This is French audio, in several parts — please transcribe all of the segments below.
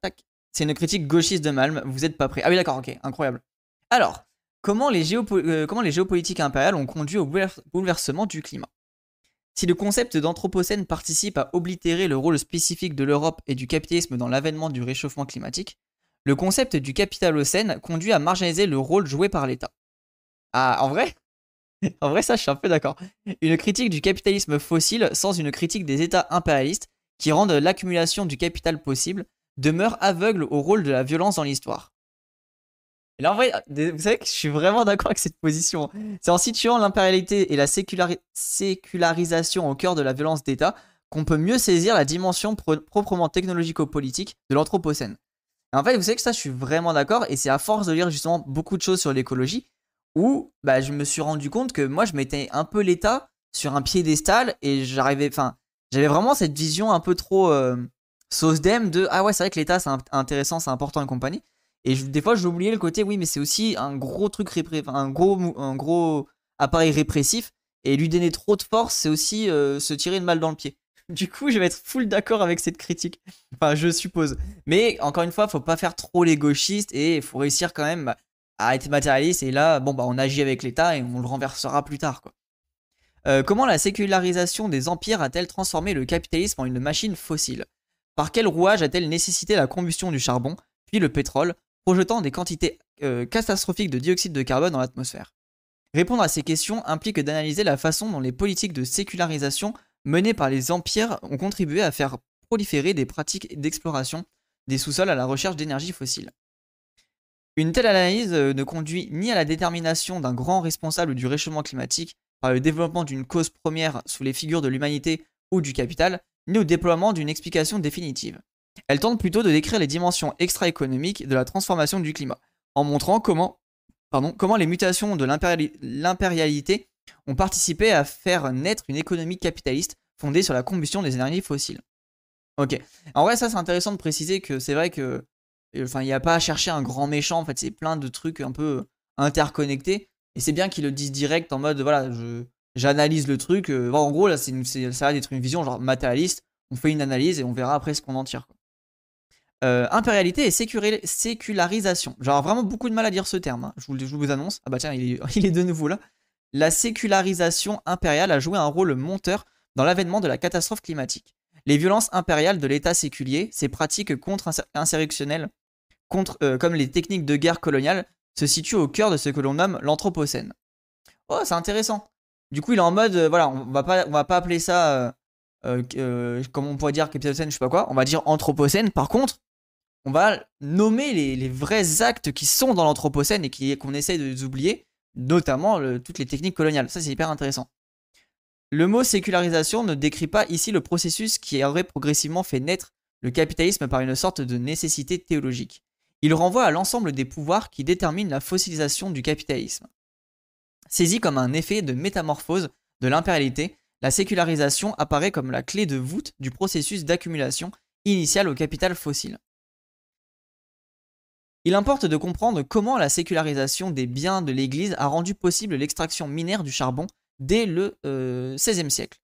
tac. C'est une critique gauchiste de Malm, vous êtes pas prêt. Ah oui, d'accord, ok, incroyable. Alors, comment les, comment les géopolitiques impériales ont conduit au bouleversement du climat? Si le concept d'anthropocène participe à oblitérer le rôle spécifique de l'Europe et du capitalisme dans l'avènement du réchauffement climatique, le concept du capitalocène conduit à marginaliser le rôle joué par l'État. Ah, en vrai? En vrai, ça, je suis un peu d'accord. Une critique du capitalisme fossile sans une critique des États impérialistes qui rendent l'accumulation du capital possible demeure aveugle au rôle de la violence dans l'histoire. Et là, en vrai, vous savez que je suis vraiment d'accord avec cette position. C'est en situant l'impérialité et la sécularisation au cœur de la violence d'État qu'on peut mieux saisir la dimension proprement technologico-politique de l'Anthropocène. en fait, vous savez que ça, je suis vraiment d'accord, et c'est à force de lire justement beaucoup de choses sur l'écologie où bah, je me suis rendu compte que moi, je mettais un peu l'État sur un piédestal, et j'arrivais, enfin, j'avais vraiment cette vision un peu trop euh, sauce d'em de ah ouais, c'est vrai que l'État, c'est intéressant, c'est important et compagnie. Et des fois, j'oubliais le côté, oui, mais c'est aussi un gros truc, un gros, un gros appareil répressif. Et lui donner trop de force, c'est aussi euh, se tirer une balle dans le pied. Du coup, je vais être full d'accord avec cette critique. Enfin, je suppose. Mais encore une fois, faut pas faire trop les gauchistes et faut réussir quand même à être matérialiste. Et là, bon, bah, on agit avec l'État et on le renversera plus tard, quoi. Euh, comment la sécularisation des empires a-t-elle transformé le capitalisme en une machine fossile? Par quel rouage a-t-elle nécessité la combustion du charbon, puis le pétrole, projetant des quantités euh, catastrophiques de dioxyde de carbone dans l'atmosphère? Répondre à ces questions implique d'analyser la façon dont les politiques de sécularisation menées par les empires ont contribué à faire proliférer des pratiques d'exploration des sous-sols à la recherche d'énergie fossile. Une telle analyse euh, ne conduit ni à la détermination d'un grand responsable du réchauffement climatique par le développement d'une cause première sous les figures de l'humanité ou du capital, ni au déploiement d'une explication définitive. Elle tente plutôt de décrire les dimensions extra-économiques de la transformation du climat, en montrant comment, comment les mutations de l'impérialité ont participé à faire naître une économie capitaliste fondée sur la combustion des énergies fossiles. Ok. En vrai, ça c'est intéressant de préciser que c'est vrai que, enfin, il n'y a pas à chercher un grand méchant. En fait, c'est plein de trucs un peu interconnectés. Et c'est bien qu'ils le disent direct en mode, voilà, je, j'analyse le truc. Euh, en gros, là, c'est, ça va être une vision genre matérialiste. On fait une analyse et on verra après ce qu'on en tire. Euh, impérialité et sécularisation. J'aurais vraiment beaucoup de mal à dire ce terme, hein. je, vous, je, vous, annonce. Ah bah tiens, il est, il est, de nouveau là. La sécularisation impériale a joué un rôle monteur dans l'avènement de la catastrophe climatique. Les violences impériales de l'État séculier, ces pratiques contre-insurrectionnelles, contre, euh, comme les techniques de guerre coloniale, se situent au cœur de ce que l'on nomme l'Anthropocène. Oh, c'est intéressant. Du coup, il est en mode, euh, voilà, on va pas, on va pas appeler ça, comme on pourrait dire Capitocène, je sais pas quoi, on va dire Anthropocène. Par contre, on va nommer les, vrais actes qui sont dans l'Anthropocène et qu'on essaye de oublier, notamment toutes les techniques coloniales. Ça, c'est hyper intéressant. Le mot sécularisation ne décrit pas ici le processus qui aurait progressivement fait naître le capitalisme par une sorte de nécessité théologique. Il renvoie à l'ensemble des pouvoirs qui déterminent la fossilisation du capitalisme. Saisi comme un effet de métamorphose de l'impérialité, la sécularisation apparaît comme la clé de voûte du processus d'accumulation initial au capital fossile. Il importe de comprendre comment la sécularisation des biens de l'Église a rendu possible l'extraction minière du charbon dès le XVIe euh, siècle.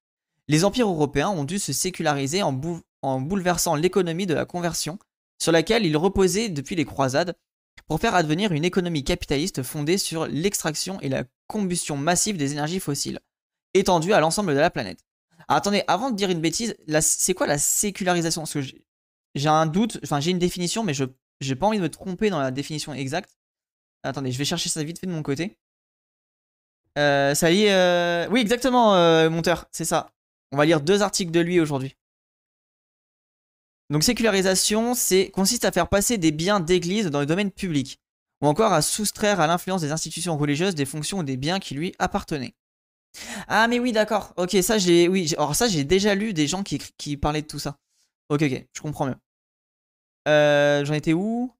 Les empires européens ont dû se séculariser en, bouleversant l'économie de la conversion, sur laquelle ils reposaient depuis les croisades, pour faire advenir une économie capitaliste fondée sur l'extraction et la combustion massive des énergies fossiles, étendue à l'ensemble de la planète. attendez, avant de dire une bêtise, c'est quoi la sécularisation? Parce que j'ai un doute, enfin j'ai une définition, mais je j'ai pas envie de me tromper dans la définition exacte. Attendez, je vais chercher ça vite fait de mon côté. Euh, ça y est. Euh, oui, exactement, euh, monteur, c'est ça. On va lire deux articles de lui aujourd'hui. Donc, sécularisation, c'est consiste à faire passer des biens d'église dans le domaine public, ou encore à soustraire à l'influence des institutions religieuses des fonctions ou des biens qui lui appartenaient. Ah, mais oui, d'accord. Ok, ça j'ai, oui, alors ça j'ai déjà lu des gens qui, qui parlaient de tout ça. Ok, ok, je comprends mieux. Euh, J'en étais où?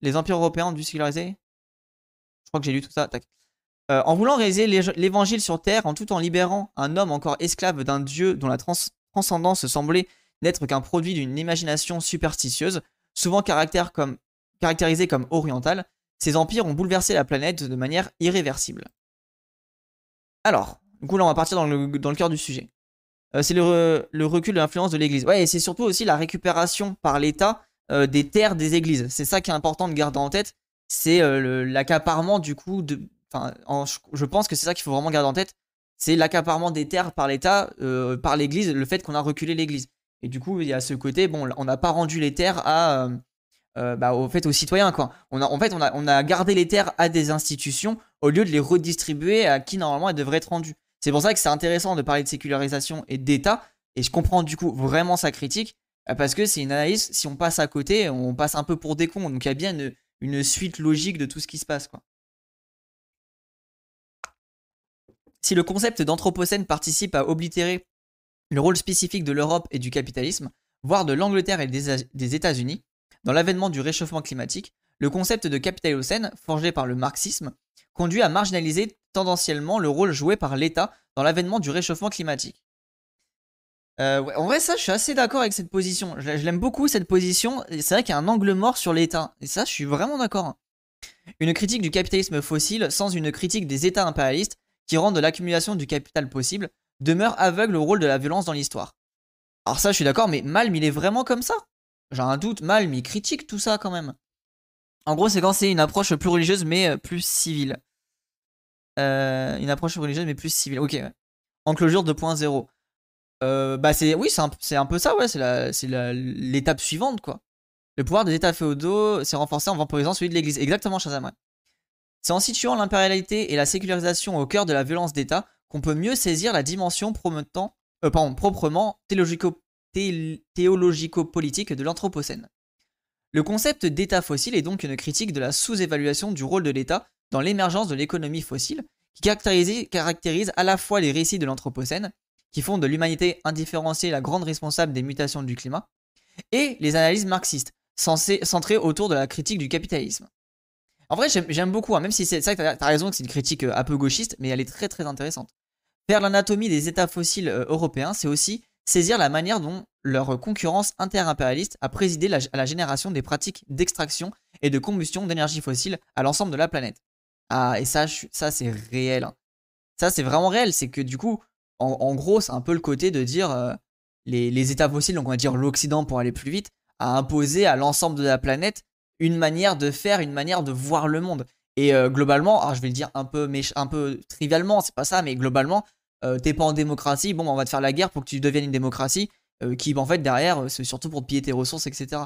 Les empires européens ont dû séculariser? Je crois que j'ai lu tout ça. Euh, en voulant réaliser l'évangile sur terre, en tout en libérant un homme encore esclave d'un dieu dont la transcendance semblait n'être qu'un produit d'une imagination superstitieuse, souvent caractérisée comme orientale, ces empires ont bouleversé la planète de manière irréversible. Alors, du coup là on va partir dans le, cœur du sujet. Euh, c'est le, recul de l'influence de l'Église. Ouais, et c'est surtout aussi la récupération par l'État euh, des terres des églises. C'est ça qui est important de garder en tête. C'est l'accaparement du coup de. Enfin, je pense que c'est ça qu'il faut vraiment garder en tête. C'est l'accaparement des terres par l'État, par l'Église, le fait qu'on a reculé l'Église. Et du coup, il y a ce côté, bon, on n'a pas rendu les terres à, bah, au fait, aux citoyens, quoi. On a, en fait, on a, on a gardé les terres à des institutions au lieu de les redistribuer à qui normalement elles devraient être rendues. C'est pour ça que c'est intéressant de parler de sécularisation et d'État, et je comprends du coup vraiment sa critique, euh, parce que c'est une analyse, si on passe à côté, on passe un peu pour des cons, donc il y a bien une, suite logique de tout ce qui se passe. Quoi. Si le concept d'anthropocène participe à oblitérer le rôle spécifique de l'Europe et du capitalisme, voire de l'Angleterre et des États-Unis, dans l'avènement du réchauffement climatique, le concept de capitalocène, forgé par le marxisme, conduit à marginaliser tendanciellement le rôle joué par l'État dans l'avènement du réchauffement climatique. Euh, en vrai, ça, je suis assez d'accord avec cette position. Je, l'aime beaucoup, cette position. C'est vrai qu'il y a un angle mort sur l'État. Et ça, je suis vraiment d'accord. Une critique du capitalisme fossile sans une critique des États impérialistes qui rendent l'accumulation du capital possible demeure aveugle au rôle de la violence dans l'histoire. Alors ça, je suis d'accord, mais Malm, il est vraiment comme ça? J'ai un doute, Malm, il critique tout ça quand même. En gros, c'est quand c'est une approche plus religieuse mais euh, plus civile. Euh, une approche religieuse mais plus civile. Ok. Enclosure 2.0. Euh, bah c'est oui c'est un, peu ça ouais c'est l'étape suivante quoi. Le pouvoir des États féodaux s'est renforcé en vampirisant celui de l'Église. Exactement Shazam. C'est en situant l'impérialité et la sécularisation au cœur de la violence d'État qu'on peut mieux saisir la dimension promettant, euh, proprement théologico-politique de l'Anthropocène. Le concept d'État fossile est donc une critique de la sous-évaluation du rôle de l'État dans l'émergence de l'économie fossile, qui caractérise, à la fois les récits de l'Anthropocène, qui font de l'humanité indifférenciée la grande responsable des mutations du climat, et les analyses marxistes, centrées autour de la critique du capitalisme. En vrai, j'aime beaucoup, hein, même si c'est ça que t'as raison que c'est une critique euh, un peu gauchiste, mais elle est très très intéressante. Faire l'anatomie des États fossiles euh, européens, c'est aussi saisir la manière dont leur concurrence interimpérialiste a présidé à la génération des pratiques d'extraction et de combustion d'énergie fossile à l'ensemble de la planète. Ah, et ça, ça c'est réel. Hein. Ça, c'est vraiment réel. C'est que du coup, en, gros, c'est un peu le côté de dire euh, les, États fossiles, donc on va dire l'Occident pour aller plus vite, a imposé à l'ensemble de la planète une manière de faire, une manière de voir le monde. Et euh, globalement, alors je vais le dire un peu, un peu trivialement, c'est pas ça, mais globalement, euh, t'es pas en démocratie, bon, on va te faire la guerre pour que tu deviennes une démocratie, qui, en fait, derrière, c'est surtout pour piller tes ressources, etc.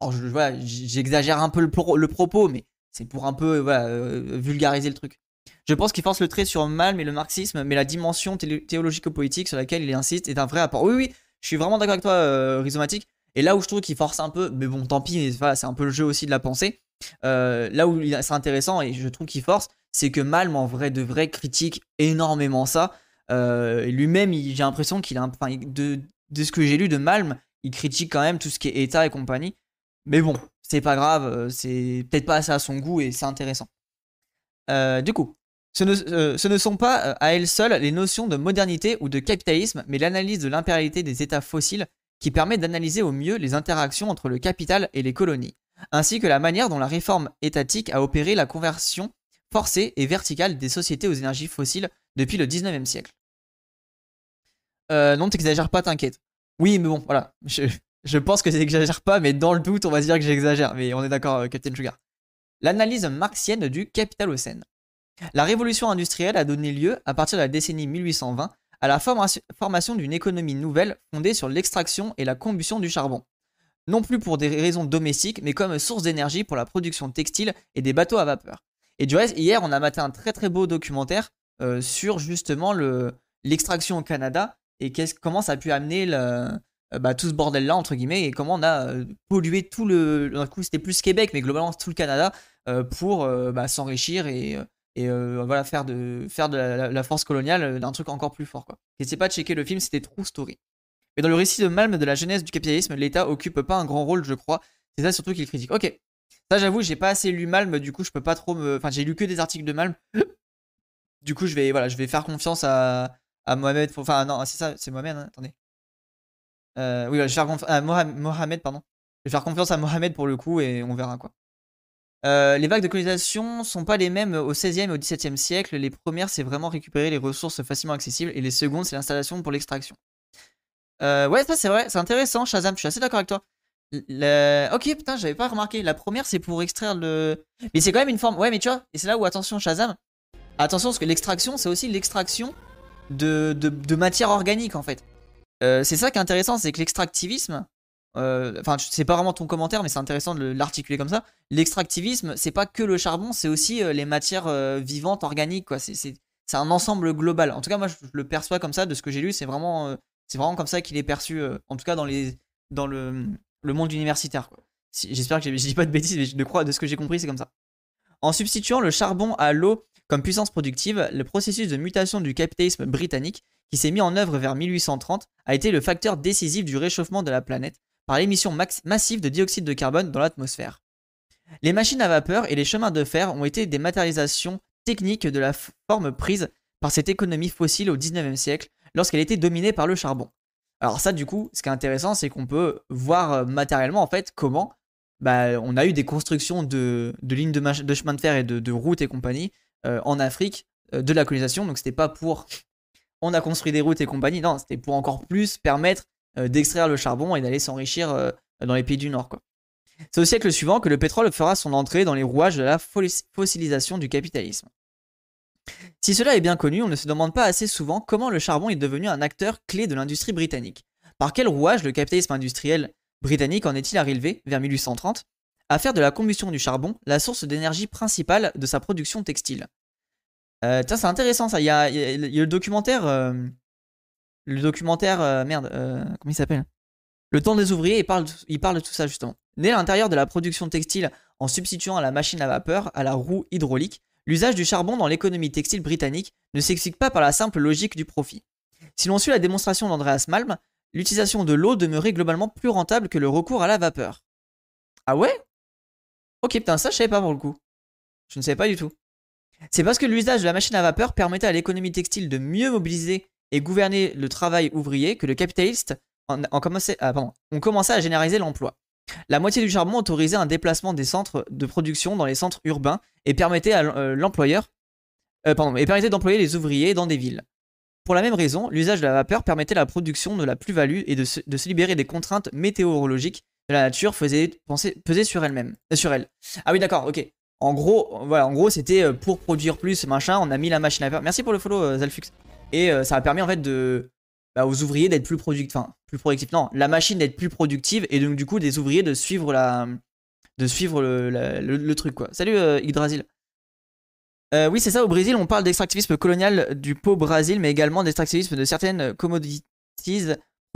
Alors, je, voilà, j'exagère un peu le, propos, mais c'est pour un peu euh, vulgariser le truc. Je pense qu'il force le trait sur Malm et le marxisme, mais la dimension théologico-politique sur laquelle il insiste est un vrai apport. Oui, oui, je suis vraiment d'accord avec toi, euh, Rhizomatique. Et là où je trouve qu'il force un peu, mais bon, tant pis, c'est un peu le jeu aussi de la pensée. Euh, là où c'est intéressant et je trouve qu'il force, c'est que Malm en vrai de vrai critique énormément ça. Lui-même, j'ai l'impression qu'il a un, de, de ce que j'ai lu de Malm, il critique quand même tout ce qui est État et compagnie. Mais bon, c'est pas grave, euh, c'est peut-être pas assez à son goût et c'est intéressant. Euh, du coup, ce ne, euh, ce ne, sont pas à elles seules les notions de modernité ou de capitalisme, mais l'analyse de l'impérialité des États fossiles qui permet d'analyser au mieux les interactions entre le capital et les colonies, ainsi que la manière dont la réforme étatique a opéré la conversion forcée et verticale des sociétés aux énergies fossiles depuis le 19e siècle. Non, t'exagères pas, t'inquiète. Oui, mais bon, voilà. Je, je pense que j'exagère pas, mais dans le doute, on va dire que j'exagère. Mais on est d'accord, euh, Captain Sugar. L'analyse marxienne du capitalocène. La révolution industrielle a donné lieu, à partir de la décennie 1820, à la formation d'une économie nouvelle fondée sur l'extraction et la combustion du charbon. Non plus pour des raisons domestiques, mais comme source d'énergie pour la production textile et des bateaux à vapeur. Et du reste, hier, on a maté un très très beau documentaire euh, sur justement l'extraction au Canada et comment ça a pu amener euh, bah, tout ce bordel là entre guillemets et comment on a euh, pollué tout le d'un coup c'était plus Québec mais globalement tout le Canada euh, pour bah, s'enrichir et, voilà faire de faire de la, force coloniale d'un truc encore plus fort quoi. Pas de checker le film c'était True Story. Mais dans le récit de Malm de la jeunesse du capitalisme, l'État occupe pas un grand rôle, je crois. C'est ça surtout qu'il critique. Ok, ça j'avoue, j'ai pas assez lu Malm, du coup je peux pas trop me. Enfin, j'ai lu que des articles de Malm. du coup, je vais voilà, je vais faire confiance à, à Mohamed. Enfin, non, c'est ça, c'est Mohamed. Hein, attendez. Euh, oui, je vais faire confiance à Mohamed, pardon. Je vais faire confiance à Mohamed pour le coup et on verra quoi. Euh, les vagues de colonisation sont pas les mêmes au 16e et au 17e siècle. Les premières, c'est vraiment récupérer les ressources facilement accessibles et les secondes, c'est l'installation pour l'extraction. Euh, ouais, ça c'est vrai, c'est intéressant, Shazam, je suis assez d'accord avec toi. Ok, putain, j'avais pas remarqué. La première, c'est pour extraire le. Mais c'est quand même une forme. Ouais, mais tu vois, et c'est là où, attention, Shazam. Attention, parce que l'extraction, c'est aussi l'extraction de, de, matière organique, en fait. Euh, c'est ça qui est intéressant, c'est que l'extractivisme. euh, Enfin, c'est pas vraiment ton commentaire, mais c'est intéressant de l'articuler comme ça. L'extractivisme, c'est pas que le charbon, c'est aussi euh, les matières vivantes, organiques, quoi. C'est- un ensemble global. En tout cas, moi, je, le perçois comme ça, de ce que j'ai lu, c'est vraiment, vraiment comme ça qu'il est perçu, en tout cas dans, les, dans le, le monde universitaire. J'espère que je dis pas de bêtises, mais je crois, de ce que j'ai compris, c'est comme ça. En substituant le charbon à l'eau comme puissance productive, le processus de mutation du capitalisme britannique, qui s'est mis en œuvre vers 1830, a été le facteur décisif du réchauffement de la planète par l'émission massive de dioxyde de carbone dans l'atmosphère. Les machines à vapeur et les chemins de fer ont été des matérialisations techniques de la forme prise par cette économie fossile au 19e siècle, lorsqu'elle était dominée par le charbon. Alors ça, du coup, ce qui est intéressant, c'est qu'on peut voir euh, matériellement, en fait, comment bah, on a eu des constructions de, lignes de, de chemin de fer et de, routes et compagnie en Afrique euh, de la colonisation. Donc c'était pas pour on a construit des routes et compagnie, non, c'était pour encore plus permettre euh, d'extraire le charbon et d'aller s'enrichir euh, dans les pays du Nord. C'est au siècle suivant que le pétrole fera son entrée dans les rouages de la fo- fossilisation du capitalisme. Si cela est bien connu, on ne se demande pas assez souvent comment le charbon est devenu un acteur clé de l'industrie britannique. Par quel rouage le capitalisme industriel britannique en est-il arrivé, vers 1830, à faire de la combustion du charbon la source d'énergie principale de sa production textile euh, tiens, c'est intéressant ça. Il y a, le documentaire. euh, le documentaire. euh, merde, euh, comment il s'appelle? Le temps des ouvriers, il parle, il parle de tout ça justement. Né à l'intérieur de la production textile en substituant à la machine à vapeur, à la roue hydraulique, l'usage du charbon dans l'économie textile britannique ne s'explique pas par la simple logique du profit. Si l'on suit la démonstration d'Andreas Malm, l'utilisation de l'eau demeurait globalement plus rentable que le recours à la vapeur. Ah ouais? Ok, putain, ça je savais pas pour le coup. Je ne savais pas du tout. C'est parce que l'usage de la machine à vapeur permettait à l'économie textile de mieux mobiliser et gouverner le travail ouvrier que le capitaliste en, commençait, ah, pardon, ont commencé à généraliser l'emploi. La moitié du charbon autorisait un déplacement des centres de production dans les centres urbains et permettait à euh, l'employeur euh, pardon, et permettait d'employer les ouvriers dans des villes. Pour la même raison, l'usage de la vapeur permettait la production de la plus-value et de se libérer des contraintes météorologiques la nature faisait penser, peser sur elle-même, euh, sur elle. Ah oui, d'accord, ok. En gros, voilà, en gros, c'était euh, pour produire plus, machin. On a mis la machine à vapeur. Merci pour le follow, euh, Zalfux. Et ça a permis en fait de bah, aux ouvriers d'être plus productifs, enfin plus productifs. Non, la machine d'être plus productive et donc du coup des ouvriers de suivre la, de suivre le, truc quoi. Salut euh, Yggdrasil. Oui, c'est ça. Au Brésil, on parle d'extractivisme colonial du pot Brésil, mais également d'extractivisme de certaines commodities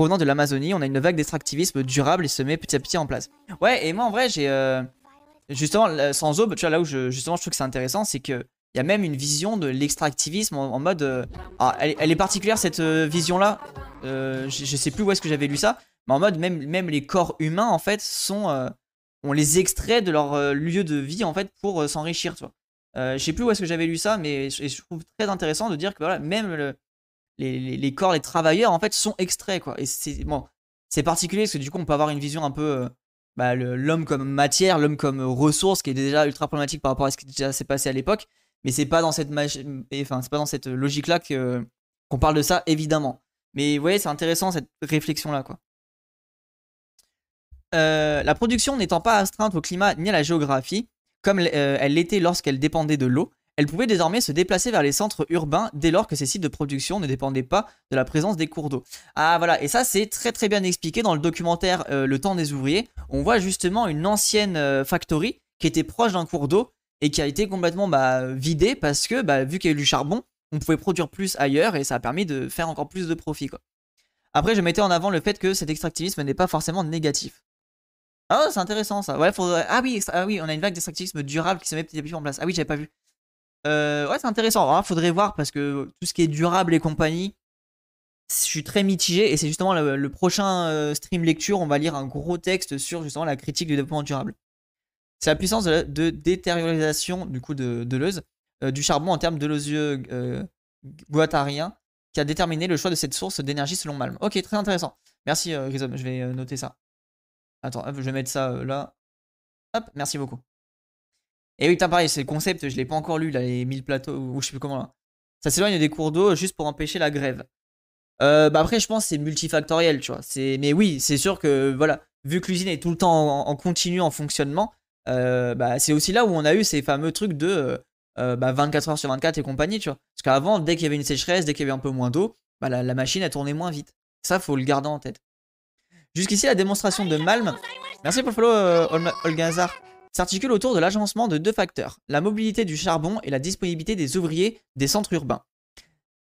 provenant de l'Amazonie. On a une vague d'extractivisme durable et se met petit à petit en place. Ouais, et moi en vrai, j'ai euh, justement sans aube, tu vois là où je, justement je trouve que c'est intéressant, c'est que il y a même une vision de l'extractivisme en, mode, euh, ah, elle, est- particulière cette euh, vision-là. Euh, je, sais plus où est-ce que j'avais lu ça, mais en mode même même les corps humains en fait sont, on les extrait de leur lieu de vie en fait pour s'enrichir, tu vois. Je sais plus où est-ce que j'avais lu ça, mais je, je trouve très intéressant de dire que voilà, même le- les, corps, les travailleurs en fait sont extraits quoi. Et c'est bon, particulier parce que du coup on peut avoir une vision un peu euh, bah, l'homme comme matière, l'homme comme euh, ressource, qui est déjà ultra problématique par rapport à ce qui s'est passé à l'époque. Mais c'est pas dans cette pas dans cette logique là que qu'on parle de ça évidemment. Mais vous voyez, c'est intéressant cette réflexion là quoi. Euh, la production n'étant pas astreinte au climat ni à la géographie, comme elle l'était lorsqu'elle dépendait de l'eau, elle pouvait désormais se déplacer vers les centres urbains dès lors que ces sites de production ne dépendaient pas de la présence des cours d'eau. Ah voilà, et ça c'est très très bien expliqué dans le documentaire euh, Le temps des ouvriers. On voit justement une ancienne euh, factory qui était proche d'un cours d'eau et qui a été complètement bah, vidée parce que bah, vu qu'il y a eu du charbon, on pouvait produire plus ailleurs et ça a permis de faire encore plus de profit. Après, je mettais en avant le fait que cet extractivisme n'est pas forcément négatif. Ah, c'est intéressant ça. Ah, oui, ah oui, on a une vague d'extractivisme durable qui se met petit à petit en place. Ah oui, j'avais pas vu. Euh, ouais, c'est intéressant. Alors, faudrait voir parce que tout ce qui est durable et compagnie, je suis très mitigé et c'est justement le, prochain euh, stream lecture. On va lire un gros texte sur justement la critique du développement durable. C'est la puissance de, détériorisation du coup de, de euh, du charbon en termes de losieux euh, qui a déterminé le choix de cette source d'énergie selon Malm. Ok, très intéressant. Merci Grisom, je vais noter ça. Attends, je vais mettre ça là. Hop, merci beaucoup. Et oui, pareil, c'est le concept, je l'ai pas encore lu, là, les 1000 plateaux, ou je sais plus comment là. Ça s'éloigne des cours d'eau juste pour empêcher la grève. Euh, bah après, je pense que c'est multifactoriel, tu vois. Mais oui, c'est sûr que, voilà, vu que l'usine est tout le temps en, continu, en fonctionnement, euh, bah, c'est aussi là où on a eu ces fameux trucs de 24 bah, heures sur 24 et compagnie, tu vois. Parce qu'avant, dès qu'il y avait une sécheresse, dès qu'il y avait un peu moins d'eau, bah, la, machine, elle tournait moins vite. Ça, faut le garder en tête. Jusqu'ici, la démonstration de Malm. Merci pour le follow, s'articule autour de l'agencement de deux facteurs, la mobilité du charbon et la disponibilité des ouvriers des centres urbains.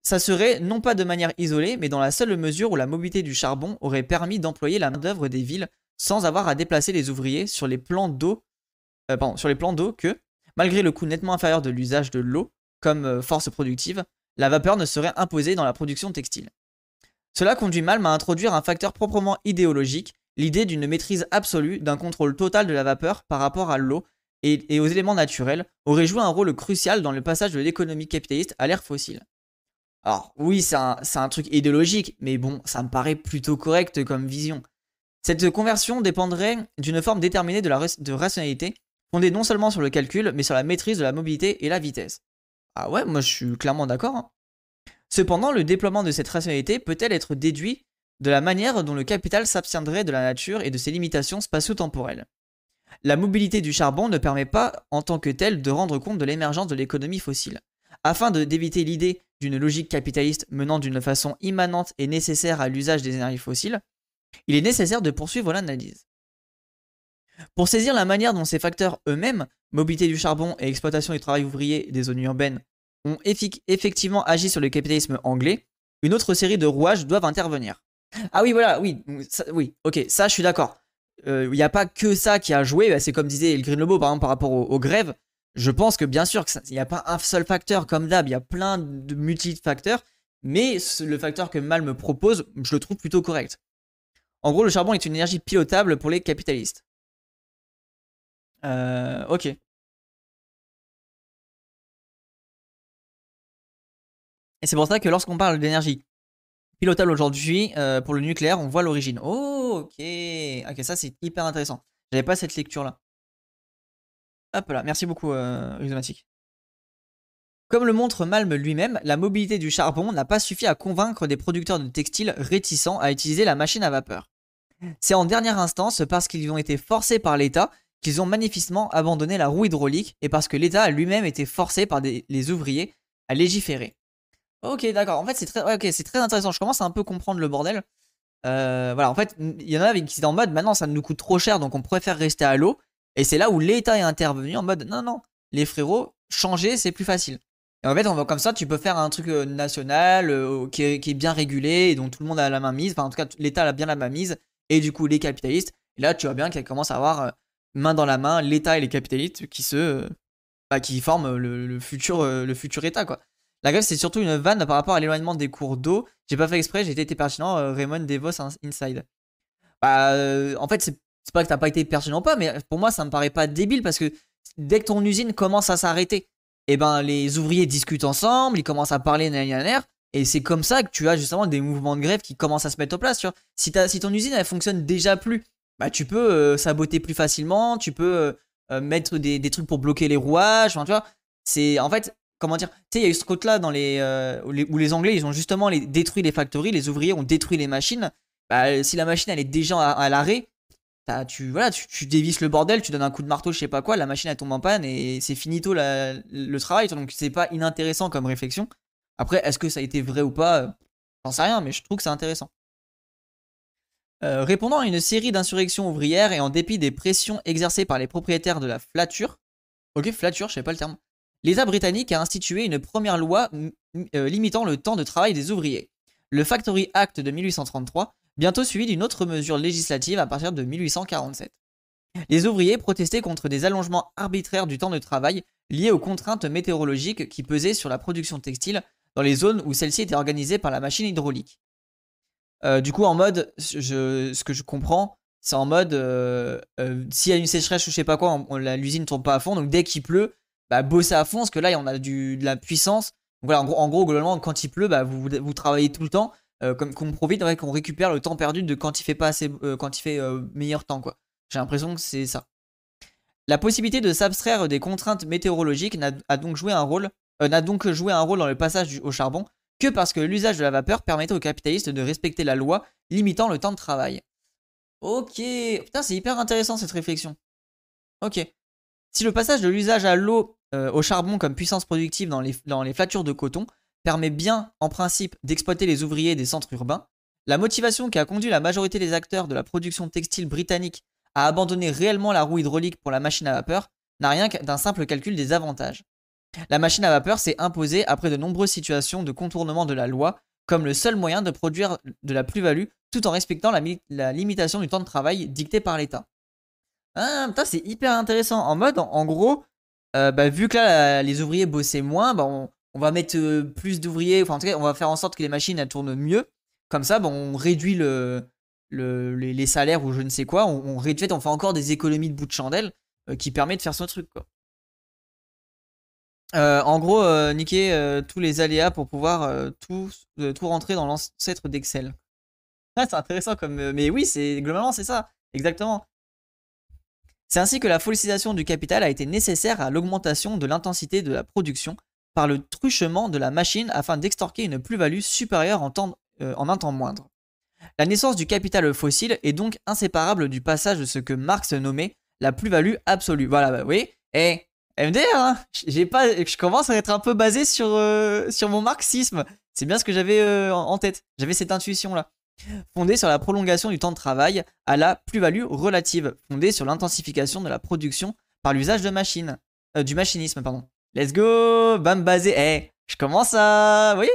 Ça serait non pas de manière isolée, mais dans la seule mesure où la mobilité du charbon aurait permis d'employer la main-d'œuvre des villes sans avoir à déplacer les ouvriers sur les plans d'eau, euh, sur les plans d'eau que, malgré le coût nettement inférieur de l'usage de l'eau comme euh, force productive, la vapeur ne serait imposée dans la production textile. Cela conduit Malm à introduire un facteur proprement idéologique l'idée d'une maîtrise absolue, d'un contrôle total de la vapeur par rapport à l'eau et, aux éléments naturels aurait joué un rôle crucial dans le passage de l'économie capitaliste à l'ère fossile. Alors oui, c'est un, truc idéologique, mais bon, ça me paraît plutôt correct comme vision. Cette conversion dépendrait d'une forme déterminée de, rationalité, fondée non seulement sur le calcul, mais sur la maîtrise de la mobilité et la vitesse. Ah ouais, moi je suis clairement d'accord. Hein. Cependant, le déploiement de cette rationalité peut-elle être déduit de la manière dont le capital s'abstiendrait de la nature et de ses limitations spatio-temporelles. La mobilité du charbon ne permet pas, en tant que telle, de rendre compte de l'émergence de l'économie fossile. Afin d'éviter l'idée d'une logique capitaliste menant d'une façon immanente et nécessaire à l'usage des énergies fossiles, il est nécessaire de poursuivre l'analyse. Pour saisir la manière dont ces facteurs eux-mêmes, mobilité du charbon et exploitation du travail ouvrier des zones urbaines, ont effectivement agi sur le capitalisme anglais, une autre série de rouages doivent intervenir. Ah oui, voilà, oui, oui, ok, ça je suis d'accord. Euh, il n'y a pas que ça qui a joué, bah, c'est comme disait le Green Lobo par rapport aux, grèves. Je pense que bien sûr qu'il n'y a pas un seul facteur comme d'hab, il y a plein de multi-facteurs, mais le facteur que Mal me propose, je le trouve plutôt correct. En gros, le charbon est une énergie pilotable pour les capitalistes. Euh, ok. Et c'est pour ça que lorsqu'on parle d'énergie pilotable aujourd'hui euh, pour le nucléaire, on voit l'origine. Oh, ok. Ok, ça c'est hyper intéressant. J'avais pas cette lecture là. Hop là, merci beaucoup, euh, Comme le montre Malm lui-même, la mobilité du charbon n'a pas suffi à convaincre des producteurs de textiles réticents à utiliser la machine à vapeur. C'est en dernière instance parce qu'ils ont été forcés par l'État qu'ils ont manifestement abandonné la roue hydraulique et parce que l'État a lui-même été forcé par les ouvriers à légiférer. Ok, d'accord. En fait, c'est très, c'est très intéressant. Je commence à un peu comprendre le bordel. Euh, voilà, en fait, il y en a qui étaient en mode maintenant ça nous coûte trop cher donc on préfère rester à l'eau. Et c'est là où l'État est intervenu en mode non, non, les frérots, changer c'est plus facile. Et en fait, on va comme ça, tu peux faire un truc euh, national euh, qui, est, bien régulé et dont tout le monde a la main mise. Enfin, en tout cas, l'État a bien la main mise. Et du coup, les capitalistes. Et là, tu vois bien qu'elle commence à avoir main dans la main l'État et les capitalistes qui se. Bah, qui forment le, futur, le futur État, quoi. La grève, c'est surtout une vanne par rapport à l'éloignement des cours d'eau. J'ai pas fait exprès, j'ai été pertinent. Euh, Raymond Devos Inside. Bah, euh, en fait, c'est pas que t'as pas été pertinent ou pas, mais pour moi, ça me paraît pas débile parce que dès que ton usine commence à s'arrêter, et eh ben les ouvriers discutent ensemble, ils commencent à parler nanananer, et c'est comme ça que tu as justement des mouvements de grève qui commencent à se mettre en place. Tu vois. Si, si ton usine elle fonctionne déjà plus, bah tu peux euh, saboter plus facilement, tu peux mettre des, des, trucs pour bloquer les rouages. Tu vois, en fait comment dire, tu sais, il y a eu ce côté-là dans euh, les, où les Anglais, ils ont justement les, détruit les factories, les ouvriers ont détruit les machines. Bah, si la machine elle est déjà à, l'arrêt, tu voilà, tu, dévisses le bordel, tu donnes un coup de marteau, je sais pas quoi, la machine elle tombe en panne et c'est finito le travail. Donc c'est pas inintéressant comme réflexion. Après, est-ce que ça a été vrai ou pas? J'en sais rien, mais je trouve que c'est intéressant. Euh, répondant à une série d'insurrections ouvrières et en dépit des pressions exercées par les propriétaires de la flature, ok, flature, je sais pas le terme, l'État britannique a institué une première loi euh, limitant le temps de travail des ouvriers, le Factory Act de 1833, bientôt suivi d'une autre mesure législative à partir de 1847. Les ouvriers protestaient contre des allongements arbitraires du temps de travail liés aux contraintes météorologiques qui pesaient sur la production textile dans les zones où celle-ci était organisée par la machine hydraulique. Euh, du coup, en mode, ce que je comprends, c'est en mode, euh, s'il y a une sécheresse ou je sais pas quoi, l'usine ne tourne pas à fond, donc dès qu'il pleut, bah, bosser à fond, parce que là, on a du, de la puissance. Donc voilà, en gros, en gros globalement, quand il pleut, bah, vous, vous travaillez tout le temps, euh, comme qu'on profite, qu'on récupère le temps perdu de quand il fait pas assez, euh, quand il fait euh, meilleur temps, quoi. J'ai l'impression que c'est ça. La possibilité de s'abstraire des contraintes météorologiques n'a donc joué un rôle, n'a donc joué un rôle dans le passage au charbon que parce que l'usage de la vapeur permettait aux capitalistes de respecter la loi limitant le temps de travail. Ok, putain, c'est hyper intéressant cette réflexion. Ok. Si le passage de l'usage à l'eau euh, au charbon comme puissance productive dans les, dans flatures de coton permet bien, en principe, d'exploiter les ouvriers des centres urbains, la motivation qui a conduit la majorité des acteurs de la production textile britannique à abandonner réellement la roue hydraulique pour la machine à vapeur n'a rien d'un simple calcul des avantages. La machine à vapeur s'est imposée après de nombreuses situations de contournement de la loi comme le seul moyen de produire de la plus-value tout en respectant la, limitation du temps de travail dictée par l'État. Ah, c'est hyper intéressant. En mode, en, gros, euh, bah, vu que là, les ouvriers bossaient moins, bah, on, va mettre euh, plus d'ouvriers, enfin, en tout cas, on va faire en sorte que les machines tournent mieux. Comme ça, bah, on réduit le, les, salaires ou je ne sais quoi. On, réduit, on fait encore des économies de bout de chandelle euh, qui permet de faire son truc, quoi. en gros, niquer tous les aléas pour pouvoir tout, tout rentrer dans l'ancêtre d'Excel. Ah, c'est intéressant comme. Mais oui, c'est globalement c'est ça, exactement. C'est ainsi que la fossilisation du capital a été nécessaire à l'augmentation de l'intensité de la production par le truchement de la machine afin d'extorquer une plus-value supérieure en, euh, un temps moindre. La naissance du capital fossile est donc inséparable du passage de ce que Marx nommait la plus-value absolue. Voilà, bah oui. Et MDR, j'ai pas, je commence à être un peu basé sur, euh, sur mon marxisme. C'est bien ce que j'avais euh, en tête. J'avais cette intuition là fondée sur la prolongation du temps de travail à la plus-value relative, fondée sur l'intensification de la production par l'usage de machines, euh, du machinisme, pardon. Let's go, bam basé. Eh, je commence à, oui,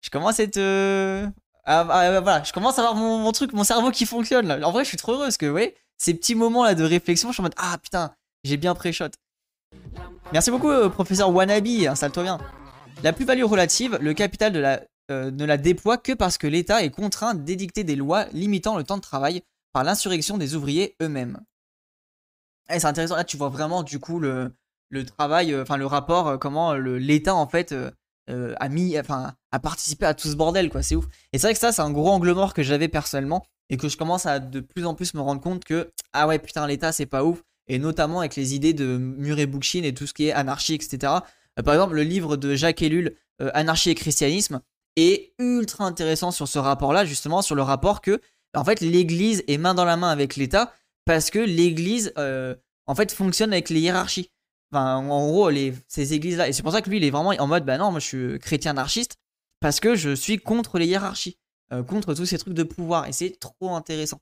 je commence à être, euh, voilà, je commence à avoir mon, truc, mon cerveau qui fonctionne là. En vrai, je suis trop heureux parce que, oui, ces petits moments là de réflexion, je suis en mode, ah putain, j'ai bien pré-shot. Merci beaucoup, euh, professeur Wannabe, installe-toi bien. La plus-value relative, le capital de la euh, ne la déploie que parce que l'État est contraint d'édicter des lois limitant le temps de travail par l'insurrection des ouvriers eux-mêmes. Et c'est intéressant, là tu vois vraiment du coup le, travail, euh, enfin le rapport, euh, comment l'État en fait a mis, enfin a participé à tout ce bordel quoi, c'est ouf. Et c'est vrai que ça c'est un gros angle mort que j'avais personnellement et que je commence à de plus en plus me rendre compte que ah ouais putain l'État c'est pas ouf et notamment avec les idées de Murray Bookchin et tout ce qui est anarchie etc. par exemple le livre de Jacques Ellul Anarchie et christianisme est ultra intéressant sur ce rapport-là, justement, sur le rapport que, en fait, l'Église est main dans la main avec l'État parce que l'Église, euh, en fait, fonctionne avec les hiérarchies. En gros, les, ces églises-là. Et c'est pour ça que lui, il est vraiment en mode, bah non, moi, je suis chrétien anarchiste parce que je suis contre les hiérarchies, euh, contre tous ces trucs de pouvoir. Et c'est trop intéressant.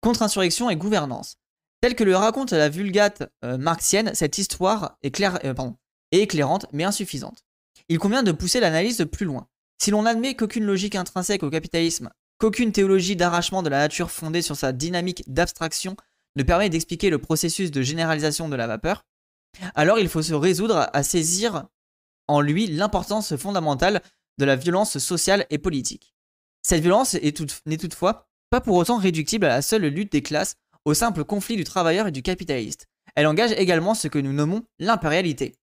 Contre-insurrection et gouvernance. Telle que le raconte la vulgate euh, marxienne, cette histoire est, claire, pardon, est éclairante mais insuffisante. Il convient de pousser l'analyse plus loin. Si l'on admet qu'aucune logique intrinsèque au capitalisme, qu'aucune théologie d'arrachement de la nature fondée sur sa dynamique d'abstraction ne permet d'expliquer le processus de généralisation de la vapeur, alors il faut se résoudre à saisir en lui l'importance fondamentale de la violence sociale et politique. Cette violence n'est toutefois pas pour autant réductible à la seule lutte des classes au simple conflit du travailleur et du capitaliste. Elle engage également ce que nous nommons l'impérialité.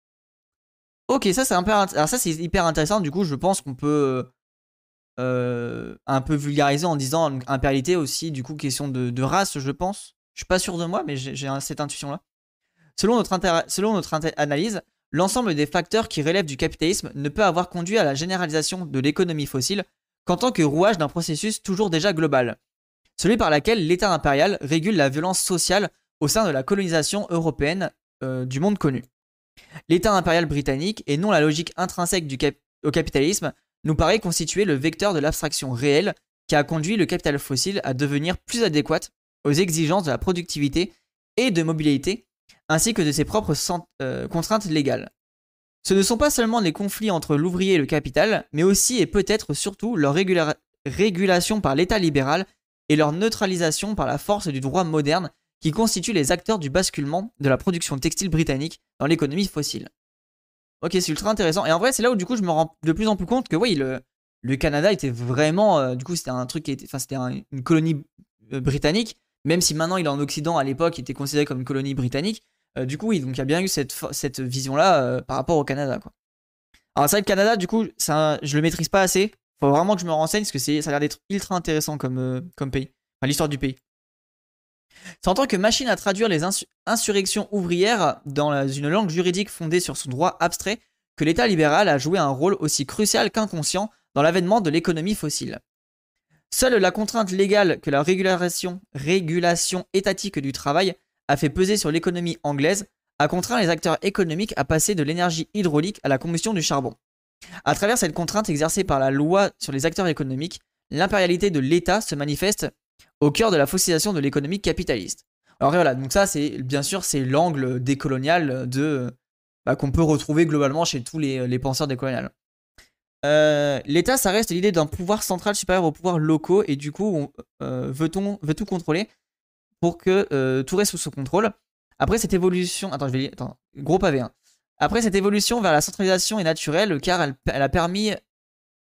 Ok, ça c'est hyper intéressant. Du coup, je pense qu'on peut euh, un peu vulgariser en disant impérialité aussi. Du coup, question de, race, je pense. Je suis pas sûr de moi, mais j'ai cette intuition là. Selon notre, Selon notre analyse, l'ensemble des facteurs qui relèvent du capitalisme ne peut avoir conduit à la généralisation de l'économie fossile qu'en tant que rouage d'un processus toujours déjà global, celui par lequel l'État impérial régule la violence sociale au sein de la colonisation européenne euh, du monde connu. L'État impérial britannique, et non la logique intrinsèque du au capitalisme, nous paraît constituer le vecteur de l'abstraction réelle qui a conduit le capital fossile à devenir plus adéquat aux exigences de la productivité et de mobilité, ainsi que de ses propres euh, contraintes légales. Ce ne sont pas seulement les conflits entre l'ouvrier et le capital, mais aussi et peut-être surtout leur régulation par l'État libéral et leur neutralisation par la force du droit moderne qui constituent les acteurs du basculement de la production textile britannique dans l'économie fossile. Ok, c'est ultra intéressant. Et en vrai, c'est là où du coup je me rends de plus en plus compte que oui, le, le Canada était vraiment, euh, du coup, c'était un truc qui était, enfin, c'était une colonie euh, britannique, même si maintenant il est en Occident, à l'époque, il était considéré comme une colonie britannique. Euh, du coup, oui, donc il y a bien eu cette, cette vision-là par rapport au Canada. Alors, ça, le Canada, du coup, ça, je le maîtrise pas assez. Faut vraiment que je me renseigne parce que ça a l'air d'être ultra intéressant comme, comme pays. Enfin, l'histoire du pays. C'est en tant que machine à traduire les insurrections ouvrières dans une langue juridique fondée sur son droit abstrait que l'État libéral a joué un rôle aussi crucial qu'inconscient dans l'avènement de l'économie fossile. Seule la contrainte légale que la régulation, étatique du travail a fait peser sur l'économie anglaise a contraint les acteurs économiques à passer de l'énergie hydraulique à la combustion du charbon. À travers cette contrainte exercée par la loi sur les acteurs économiques, l'impérialité de l'État se manifeste au cœur de la fossilisation de l'économie capitaliste. Alors voilà, donc ça c'est bien sûr c'est l'angle décolonial de bah, qu'on peut retrouver globalement chez tous les, penseurs décoloniales. Euh, L'État, ça reste l'idée d'un pouvoir central supérieur aux pouvoirs locaux et du coup, euh, veut-on veut tout contrôler pour que euh, tout reste sous son contrôle? Après cette évolution, attends, je vais attends, gros pavé. Hein. Après cette évolution vers la centralisation est naturelle car elle a permis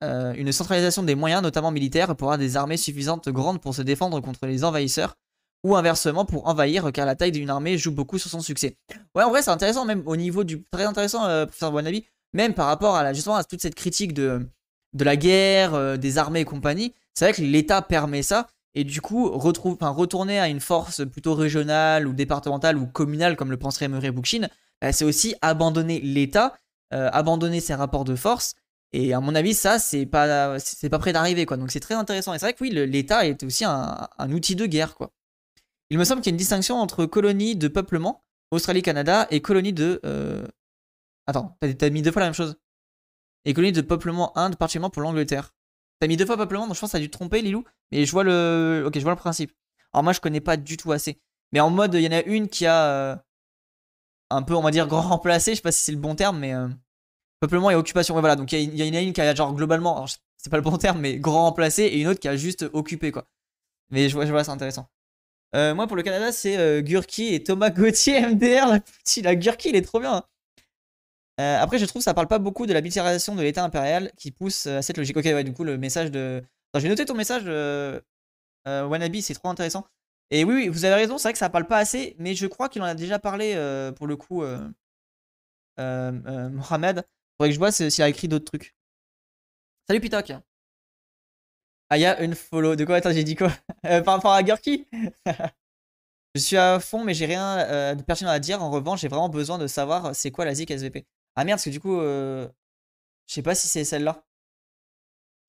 euh, une centralisation des moyens, notamment militaires, pour avoir des armées suffisantes grandes pour se défendre contre les envahisseurs ou inversement pour envahir car la taille d'une armée joue beaucoup sur son succès. Ouais, en vrai, c'est intéressant même au niveau du très intéressant euh, professeur Wanabi, même par rapport à justement à toute cette critique de de la guerre, euh, des armées et compagnie. C'est vrai que l'État permet ça et du coup retrouve, enfin, retourner à une force plutôt régionale ou départementale ou communale comme le penserait Murray Bookchin, bah, c'est aussi abandonner l'État, euh, abandonner ses rapports de force. Et à mon avis, ça, c'est pas, c'est pas près d'arriver, quoi. Donc c'est très intéressant. Et c'est vrai que oui, l'État est aussi un, outil de guerre, quoi. Il me semble qu'il y a une distinction entre colonies de peuplement, Australie-Canada, et colonies de. Euh... Attends, t'as mis deux fois la même chose. Et colonies de peuplement Inde, particulièrement pour l'Angleterre. T'as mis deux fois peuplement, donc je pense que ça a dû te tromper, Lilou. Mais je vois le. Ok, je vois le principe. Alors moi, je connais pas du tout assez. Mais en mode, il y en a une qui a. Euh, un peu, on va dire, grand remplacé. Je sais pas si c'est le bon terme, mais. Euh, peuplement et occupation. Voilà. Donc il y, a une qui a, genre, globalement. C'est pas le bon terme, mais grand remplacé. Et une autre qui a juste occupé, quoi. Mais je vois, je vois c'est intéressant. Euh, moi, pour le Canada, c'est Gurki et Thomas Gauthier, MDR. La, la Gurki, il est trop bien. Hein. après, je trouve que ça parle pas beaucoup de la militarisation de l'État impérial qui pousse à cette logique. Ok, ouais, du coup, le message de je vais noter ton message, euh, euh, Wannabe, c'est trop intéressant. Et oui, oui, vous avez raison, c'est vrai que ça parle pas assez, mais je crois qu'il en a déjà parlé euh, pour le coup, Mohamed. Faudrait que je vois s'il a écrit d'autres trucs. Salut Pitok. Ah, y a une follow. De quoi? Attends, j'ai dit quoi? Par rapport à Gurki Je suis à fond, mais j'ai rien de pertinent à dire. En revanche, j'ai vraiment besoin de savoir c'est quoi la ZIC SVP. Ah merde, parce que du coup, je sais pas si c'est celle-là.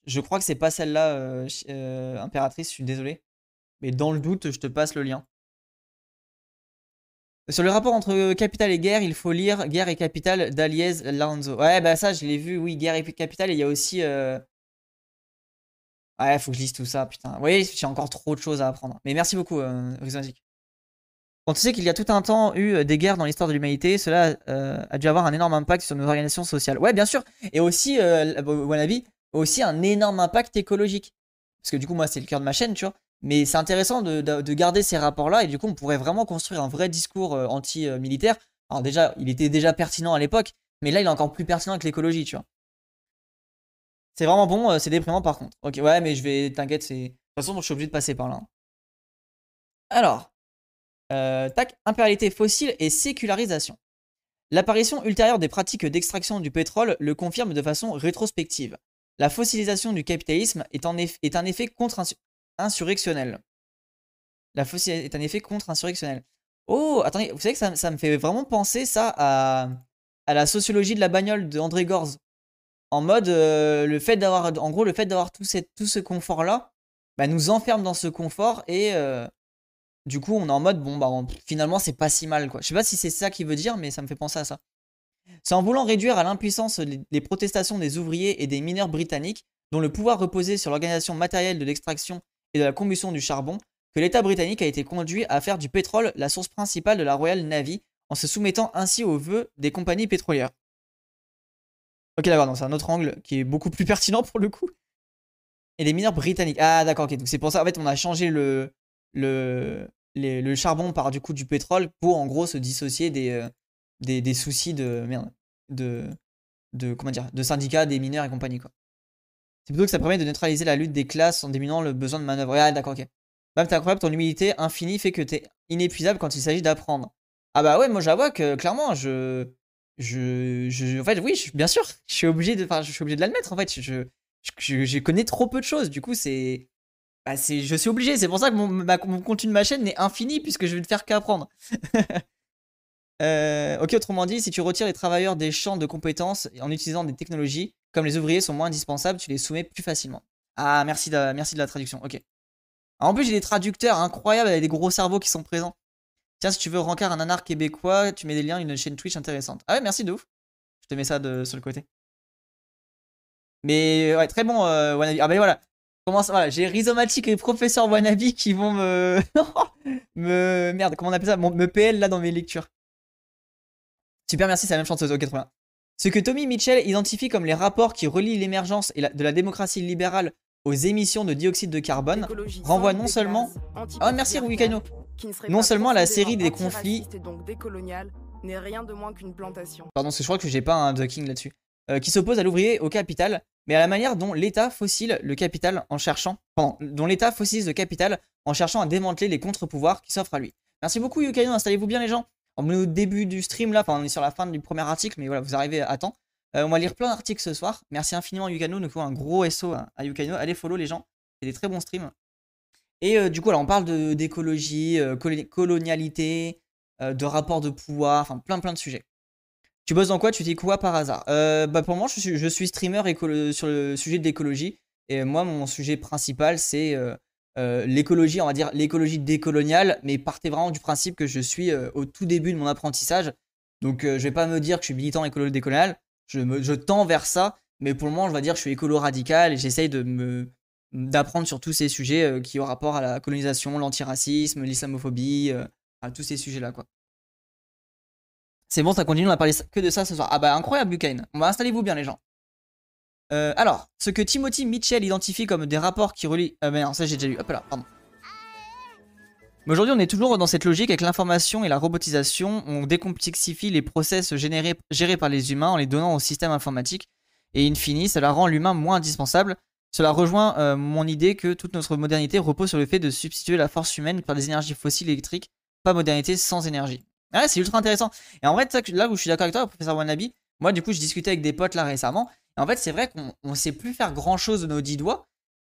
Je crois que c'est pas celle-là, euh, euh, Impératrice, je suis désolé. Mais dans le doute, je te passe le lien. Sur le rapport entre Capital et Guerre, il faut lire Guerre et Capital d'Aliez Lanzo. Ouais, bah ça, je l'ai vu, oui, Guerre et Capital, et il y a aussi. Euh... Ouais, faut que je lise tout ça, putain. Oui, j'ai encore trop de choses à apprendre. Mais merci beaucoup, euh, Quand tu sais qu'il y a tout un temps eu euh, des guerres dans l'histoire de l'humanité, cela a dû avoir un énorme impact sur nos organisations sociales. Ouais, bien sûr. Et aussi, euh, avis aussi un énorme impact écologique. Parce que du coup, moi, c'est le cœur de ma chaîne, tu vois. Mais c'est intéressant de, garder ces rapports-là et du coup, on pourrait vraiment construire un vrai discours euh, anti-militaire. Alors déjà, il était déjà pertinent à l'époque, mais là, il est encore plus pertinent que l'écologie, tu vois. C'est vraiment bon, euh, c'est déprimant par contre. Ok, ouais, mais je vais, t'inquiète, c'est... De toute façon, je suis obligé de passer par là. Hein. Alors, euh, tac, impérialité fossile et sécularisation. L'apparition ultérieure des pratiques d'extraction du pétrole le confirme de façon rétrospective. La fossilisation du capitalisme est, est un effet contre-insurrectionnel. La fossilisation est un effet contre-insurrectionnel. Oh, attendez, vous savez que ça, me fait vraiment penser ça à, à la sociologie de la bagnole de André Gorz. En mode, euh, le fait d'avoir, en gros, le fait d'avoir tout, tout, ce confort-là, bah, nous enferme dans ce confort et euh, du coup, on est en mode, bon, bah, finalement, c'est pas si mal, quoi. Je sais pas si c'est ça qu'il veut dire, mais ça me fait penser à ça. C'est en voulant réduire à l'impuissance les protestations des ouvriers et des mineurs britanniques, dont le pouvoir reposait sur l'organisation matérielle de l'extraction et de la combustion du charbon, que l'État britannique a été conduit à faire du pétrole la source principale de la Royal Navy, en se soumettant ainsi aux vœux des compagnies pétrolières. Ok, d'accord, c'est un autre angle qui est beaucoup plus pertinent pour le coup. Et des mineurs britanniques. Ah, d'accord, ok, donc c'est pour ça, en fait, on a changé le, le, le charbon par du coup du pétrole pour en gros se dissocier des, euh, des, soucis de merde de de comment dire de syndicats des mineurs et compagnie quoi c'est plutôt que ça permet de neutraliser la lutte des classes en diminuant le besoin de manœuvre. Ah d'accord ok. Bah t'es incroyable ton humilité infinie fait que t'es inépuisable quand il s'agit d'apprendre. Ah bah ouais moi j'avoue que clairement je je, en fait oui bien sûr je suis obligé de de l'admettre en fait. Je connais trop peu de choses. Du coup c'est bah je suis obligé. C'est pour ça que mon, contenu de ma chaîne est infini puisque je vais ne faire qu'apprendre Euh, ok, autrement dit, si tu retires les travailleurs des champs de compétences en utilisant des technologies, comme les ouvriers sont moins indispensables, tu les soumets plus facilement. Ah, merci de, merci de la traduction. Ok. en plus, j'ai des traducteurs incroyables avec des gros cerveaux qui sont présents. Tiens, si tu veux rencard un anard québécois, tu mets des liens d'une chaîne Twitch intéressante. Ah ouais, merci de ouf. Je te mets ça de, sur le côté. Mais ouais, très bon, euh. Ah ben voilà. Comment ça, voilà, j'ai Rhizomatic et Professeur Wannabe qui vont me. me. Merde, comment on appelle ça? Me PL là dans mes lectures. Super, merci, c'est la même chanteuse. Ok, très bien. Ce que Tommy Mitchell identifie comme les rapports qui relient l'émergence de la démocratie libérale aux émissions de dioxyde de carbone renvoie non seulement. Ah, merci Rubicano. Non seulement à la série des conflits. Pardon, je crois que j'ai pas un ducking là-dessus. Euh, qui s'oppose à l'ouvrier au capital, mais à la manière dont l'État fossile le capital en cherchant. Pardon, dont l'État fossilise le capital en cherchant à démanteler les contre-pouvoirs qui s'offrent à lui. Merci beaucoup Yukano, installez-vous bien les gens. On est au début du stream là, enfin on est sur la fin du premier article, mais voilà, vous arrivez à temps. Euh, on va lire plein d'articles ce soir. Merci infiniment Yukano, nous faut un gros SO à, Yukano. Allez follow les gens, c'est des très bons streams. Et euh, du coup, alors on parle d'écologie, euh, colonialité, de rapport de pouvoir, enfin plein plein de sujets. Tu bosses dans quoi? Tu dis quoi par hasard? Bah Pour moi, je suis streamer sur le sujet de l'écologie. Et moi, mon sujet principal, c'est euh, l'écologie, on va dire l'écologie décoloniale, mais partez vraiment du principe que je suis euh, au tout début de mon apprentissage. Donc euh, je vais pas me dire que je suis militant écolo décolonial, je, me, je tends vers ça, mais pour le moment je vais dire que je suis écolo radical et j'essaye de me d'apprendre sur tous ces sujets qui ont rapport à la colonisation, l'antiracisme, l'islamophobie, à tous ces sujets-là quoi. C'est bon, ça continue, on a parlé que de ça ce soir. Ah bah incroyable Buchanan. On va installez-vous bien les gens. Euh, alors, ce que Timothy Mitchell identifie comme des rapports qui relient... Ah ben non, ça j'ai déjà lu. Hop là, pardon. Mais aujourd'hui, on est toujours dans cette logique avec l'information et la robotisation. On décomplexifie les process générés, gérés par les humains en les donnant au système informatique. Et in fine, cela rend l'humain moins indispensable. Cela rejoint euh, mon idée que toute notre modernité repose sur le fait de substituer la force humaine par des énergies fossiles électriques. Pas modernité sans énergie. Ouais, c'est ultra intéressant. Et en vrai, là où je suis d'accord avec toi, professeur Wannabe, moi du coup, je discutais avec des potes là récemment en fait, c'est vrai qu'on ne sait plus faire grand chose de nos dix doigts.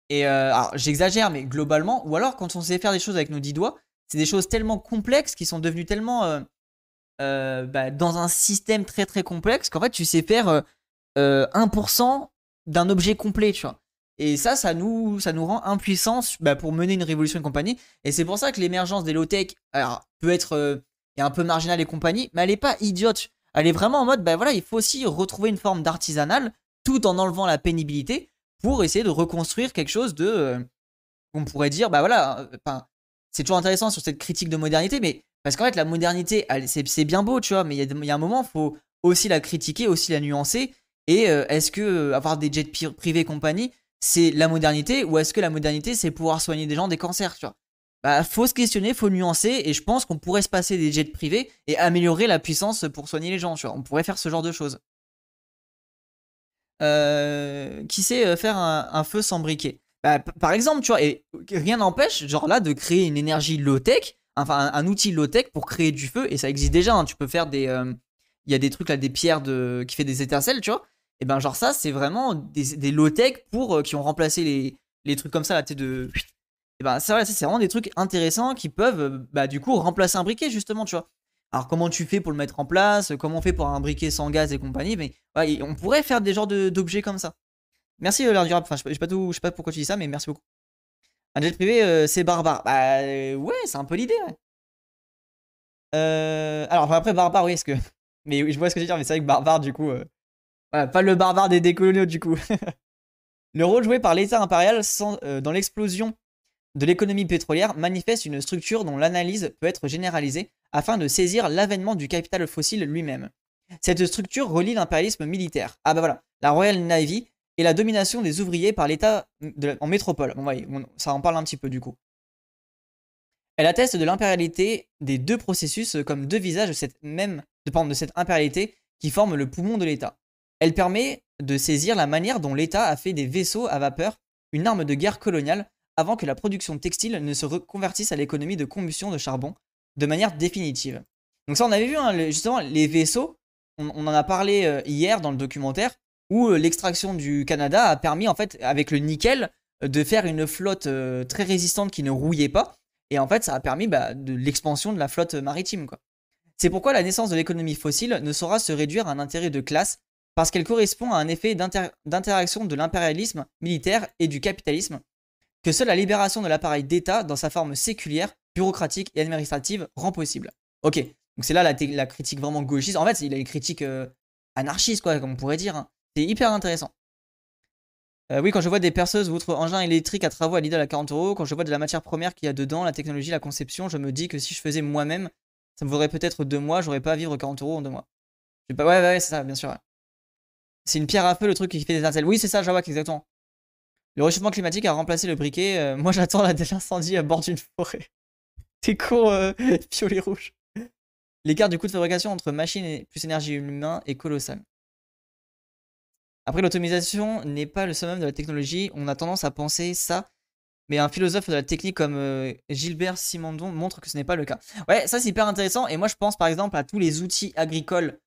Et euh, alors, j'exagère, mais globalement, ou alors quand on sait faire des choses avec nos dix doigts, c'est des choses tellement complexes qui sont devenues tellement euh, euh, bah, dans un système très très complexe qu'en fait, tu sais faire 1% d'un objet complet, tu vois. Et ça, ça nous, ça nous rend impuissants bah, pour mener une révolution et compagnie. Et c'est pour ça que l'émergence des low-tech peut être un peu marginale et compagnie, mais elle n'est pas idiote. Elle est vraiment en mode, bah voilà, il faut aussi retrouver une forme d'artisanal tout en enlevant la pénibilité pour essayer de reconstruire quelque chose de. Euh, on pourrait dire, bah voilà, euh, c'est toujours intéressant sur cette critique de modernité, mais parce qu'en fait, la modernité, c'est bien beau, tu vois, mais il y, a un moment, il faut aussi la critiquer, aussi la nuancer. Et euh, est-ce que avoir des jets privés compagnie, c'est la modernité, ou est-ce que la modernité, c'est pouvoir soigner des gens des cancers, tu vois? Bah, faut se questionner, faut nuancer, et je pense qu'on pourrait se passer des jets privés et améliorer la puissance pour soigner les gens, tu vois. On pourrait faire ce genre de choses. Euh, qui sait euh, faire un, feu sans briquet? Bah, par exemple, tu vois, et rien n'empêche, genre là, de créer une énergie low-tech, enfin un, outil low-tech pour créer du feu, et ça existe déjà, hein. tu peux faire des... Euh, il y a des trucs là, des pierres de, qui fait des étincelles, tu vois. Et ben genre ça, c'est vraiment des, low-tech pour qui ont remplacé les, trucs comme ça, là, tu de... Et ben c'est vraiment des trucs intéressants qui peuvent, bah du coup, remplacer un briquet, justement, tu vois. Alors comment tu fais pour le mettre en place Comment on fait pour un briquet sans gaz et compagnie Mais on pourrait faire des genres d'objets comme ça. Merci euh, durable. Enfin, je sais pas tout, sais pas pourquoi tu dis ça, mais merci beaucoup. Un jet privé, euh, c'est barbare. Bah euh, ouais, c'est un peu l'idée. alors après barbare, oui, est-ce que. Mais je vois ce que tu veux dire, mais c'est vrai que barbare, du coup. pas le barbare des décoloniaux, du coup. le rôle joué par l'État impérial dans l'explosion de l'économie pétrolière manifeste une structure dont l'analyse peut être généralisée afin de saisir l'avènement du capital fossile lui-même. Cette structure relie l'impérialisme militaire. Ah bah voilà, la Royal Navy et la domination des ouvriers par l'État en métropole. Bon, ça en parle un petit peu du coup. Elle atteste de l'impérialité des deux processus comme deux visages de cette même de, cette impérialité qui forment le poumon de l'État. Elle permet de saisir la manière dont l'État a fait des vaisseaux à vapeur une arme de guerre coloniale avant que la production textile ne se reconvertisse à l'économie de combustion de charbon de manière définitive. Donc ça, on avait vu hein, justement les vaisseaux, on, en a parlé euh, hier dans le documentaire, où euh, l'extraction du Canada a permis en fait, avec le nickel, euh, de faire une flotte très résistante qui ne rouillait pas. Et en fait, ça a permis bah, l'expansion de la flotte maritime. C'est pourquoi la naissance de l'économie fossile ne saura se réduire à un intérêt de classe, parce qu'elle correspond à un effet d'interaction de l'impérialisme militaire et du capitalisme, que seule la libération de l'appareil d'État dans sa forme séculière, bureaucratique et administrative rend possible. Ok, donc c'est là la, critique vraiment gauchiste. En fait, il a une critique euh, anarchiste, quoi, comme on pourrait dire. Hein. C'est hyper intéressant. Euh, oui, quand je vois des perceuses ou autres engins électriques à travaux à Lidl à 40 euros, quand je vois de la matière première qu'il y a dedans, la technologie, la conception, je me dis que si je faisais moi-même, ça me vaudrait peut-être deux mois, j'aurais pas à vivre 40 euros en deux mois. Pas... Ouais, ouais, c'est ça, bien sûr. C'est une pierre à feu le truc qui fait des étincelles. Oui, c'est ça, Jawak, exactement. Le réchauffement climatique a remplacé le briquet. Euh, moi, j'attends l'incendie à bord d'une forêt. T'es con, euh, violet rouge. L'écart du coût de fabrication entre machine et plus énergie humaine est colossal. Après, l'automatisation n'est pas le summum de la technologie. On a tendance à penser ça. Mais un philosophe de la technique comme euh, Gilbert Simondon montre que ce n'est pas le cas. Ouais, ça c'est hyper intéressant. Et moi, je pense par exemple à tous les outils agricoles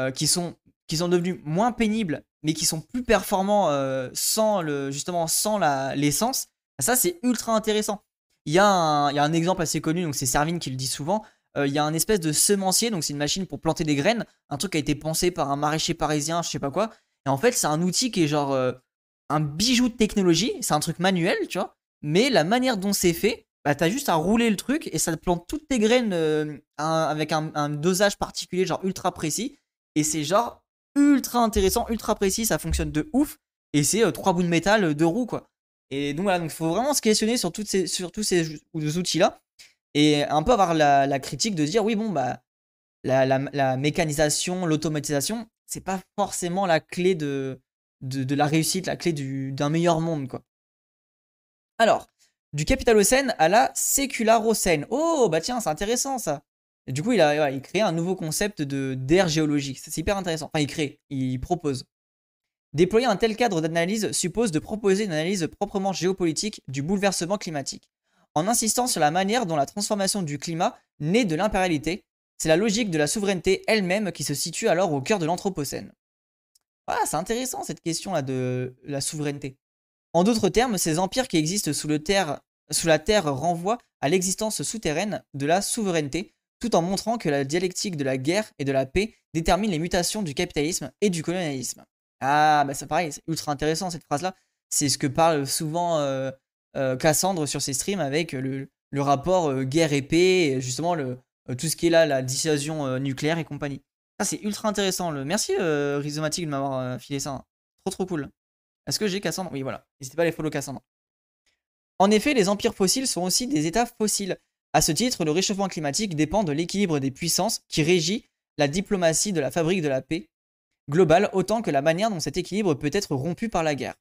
euh, qui sont devenus moins pénibles, mais qui sont plus performants euh, sans le, justement sans l'essence. ça, c'est ultra intéressant. Il y, a un, il y, a un, exemple assez connu, donc c'est Servine qui le dit souvent. il y a un espèce de semencier, donc c'est une machine pour planter des graines, un truc qui a été pensé par un maraîcher parisien, je sais pas quoi, et en fait, c'est un outil qui est genre euh, un bijou de technologie. C'est un truc manuel, tu vois. Mais la manière dont c'est fait, bah, t'as juste à rouler le truc et ça te plante toutes tes graines euh, avec un, dosage particulier, genre ultra précis. Et c'est genre ultra intéressant, ultra précis. Ça fonctionne de ouf. Et c'est euh, trois bouts de métal, deux roues, quoi. Et donc voilà, donc faut vraiment se questionner sur, toutes ces, sur tous ces outils-là. Et un peu avoir la, critique de dire, oui, bon, bah, la mécanisation, l'automatisation, c'est pas forcément la clé de, de, la réussite, la clé d'un meilleur monde, quoi. Alors, du capitalocène à la sécularocène. Oh, bah tiens, c'est intéressant ça. Du coup, il a il créé un nouveau concept d'ère géologique. C'est hyper intéressant. Enfin, il crée, il propose. Déployer un tel cadre d'analyse suppose de proposer une analyse proprement géopolitique du bouleversement climatique, en insistant sur la manière dont la transformation du climat naît de l'impérialité c'est la logique de la souveraineté elle-même qui se situe alors au cœur de l'Anthropocène. Ah, c'est intéressant cette question-là de la souveraineté. En d'autres termes, ces empires qui existent sous, le terre, sous la Terre renvoient à l'existence souterraine de la souveraineté, tout en montrant que la dialectique de la guerre et de la paix détermine les mutations du capitalisme et du colonialisme. Ah, bah c'est pareil, c'est ultra intéressant cette phrase-là. C'est ce que parle souvent euh, euh, Cassandre sur ses streams avec le, rapport euh, guerre et paix, justement tout ce qui est là, la dissuasion nucléaire et compagnie. Ça, c'est ultra intéressant. Le... Merci Rhizomatic de m'avoir filé ça. Hein. Trop trop cool. Est-ce que j'ai Cassandre? Oui, voilà. N'hésitez pas à les follow Cassandre. En effet, les empires fossiles sont aussi des états fossiles. À ce titre, le réchauffement climatique dépend de l'équilibre des puissances qui régit la diplomatie de la fabrique de la paix globale autant que la manière dont cet équilibre peut être rompu par la guerre.